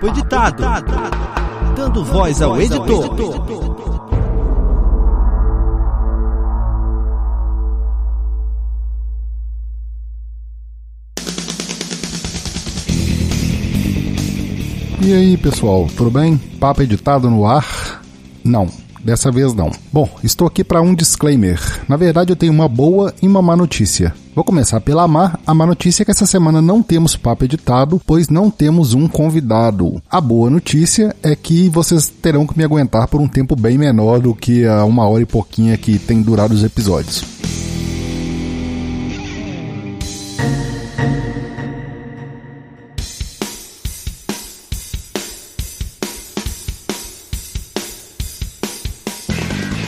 Papo editado. Dando voz ao editor. E aí, pessoal, tudo bem? Papo editado no ar? Não, dessa vez não. Bom, estou aqui para um disclaimer. Na verdade, eu tenho uma boa e uma má notícia. Vou começar pela má. A má notícia é que essa semana não temos papo editado, pois não temos um convidado. A boa notícia é que vocês terão que me aguentar por um tempo bem menor do que a uma hora e pouquinha que tem durado os episódios.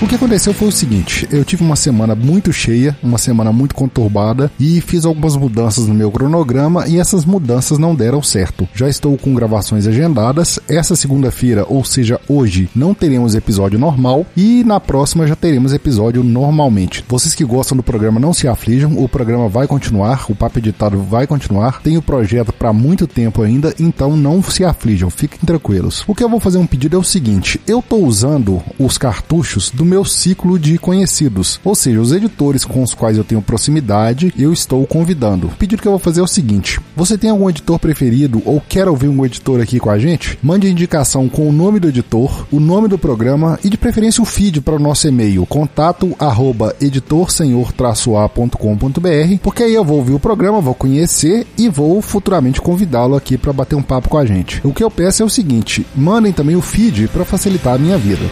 O que aconteceu foi o seguinte: eu tive uma semana muito cheia, uma semana muito conturbada e fiz algumas mudanças no meu cronograma e essas mudanças não deram certo. Já estou com gravações agendadas. Essa segunda-feira, ou seja, hoje, não teremos episódio normal e na próxima já teremos episódio normalmente. Vocês que gostam do programa não se aflijam, o programa vai continuar, o papo editado vai continuar. Tem o projeto para muito tempo ainda, então não se aflijam, fiquem tranquilos. O que eu vou fazer um pedido é o seguinte: eu estou usando os cartuchos do meu ciclo de conhecidos, ou seja, os editores com os quais eu tenho proximidade, eu estou convidando. O pedido que eu vou fazer é o seguinte: você tem algum editor preferido ou quer ouvir um editor aqui com a gente? Mande indicação com o nome do editor, o nome do programa e de preferência o feed para o nosso e-mail contato arroba editorsenhor-a.com.br, porque aí eu vou ouvir o programa, vou conhecer e vou futuramente convidá-lo aqui para bater um papo com a gente. O que eu peço é o seguinte: mandem também o feed para facilitar a minha vida.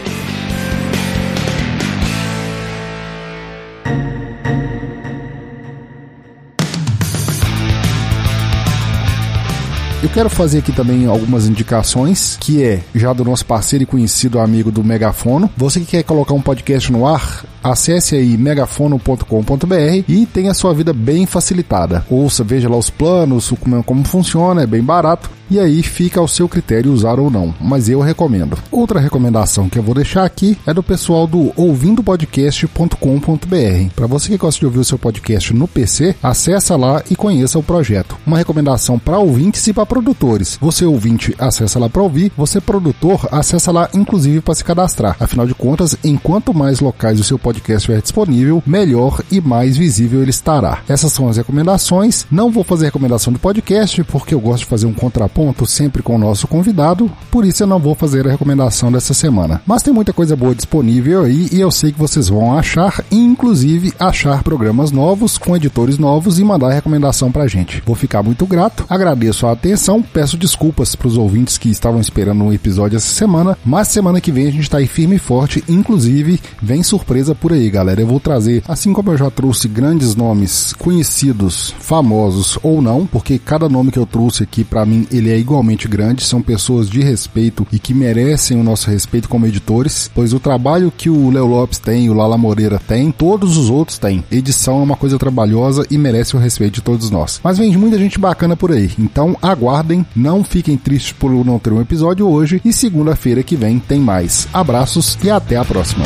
Eu quero fazer aqui também algumas indicações, que é já do nosso parceiro e conhecido amigo do Megafono. Você que quer colocar um podcast no ar, acesse aí megafono.com.br e tenha sua vida bem facilitada. Ouça, veja lá os planos, como, como funciona, é bem barato e aí fica ao seu critério usar ou não, mas eu recomendo. Outra recomendação que eu vou deixar aqui é do pessoal do ouvindopodcast.com.br. Para você que gosta de ouvir o seu podcast no PC, acessa lá e conheça o projeto. Uma recomendação para ouvintes e para produtores. Você ouvinte acessa lá para ouvir, você produtor acessa lá inclusive para se cadastrar. Afinal de contas, enquanto mais locais o seu podcast estiver disponível, melhor e mais visível ele estará. Essas são as recomendações. Não vou fazer recomendação do podcast porque eu gosto de fazer um contraponto ponto sempre com o nosso convidado, por isso eu não vou fazer a recomendação dessa semana. Mas tem muita coisa boa disponível aí e eu sei que vocês vão achar, inclusive achar programas novos com editores novos e mandar recomendação pra gente. Vou ficar muito grato, agradeço a atenção, peço desculpas para os ouvintes que estavam esperando um episódio essa semana, mas semana que vem a gente tá aí firme e forte, inclusive vem surpresa por aí, galera. Eu vou trazer, assim como eu já trouxe grandes nomes conhecidos, famosos ou não, porque cada nome que eu trouxe aqui para mim ele é igualmente grande, são pessoas de respeito e que merecem o nosso respeito como editores, pois o trabalho que o Léo Lopes tem, o Lala Moreira tem, todos os outros têm. Edição é uma coisa trabalhosa e merece o respeito de todos nós. Mas vem muita gente bacana por aí, então aguardem, não fiquem tristes por não ter um episódio hoje e segunda-feira que vem tem mais. Abraços e até a próxima.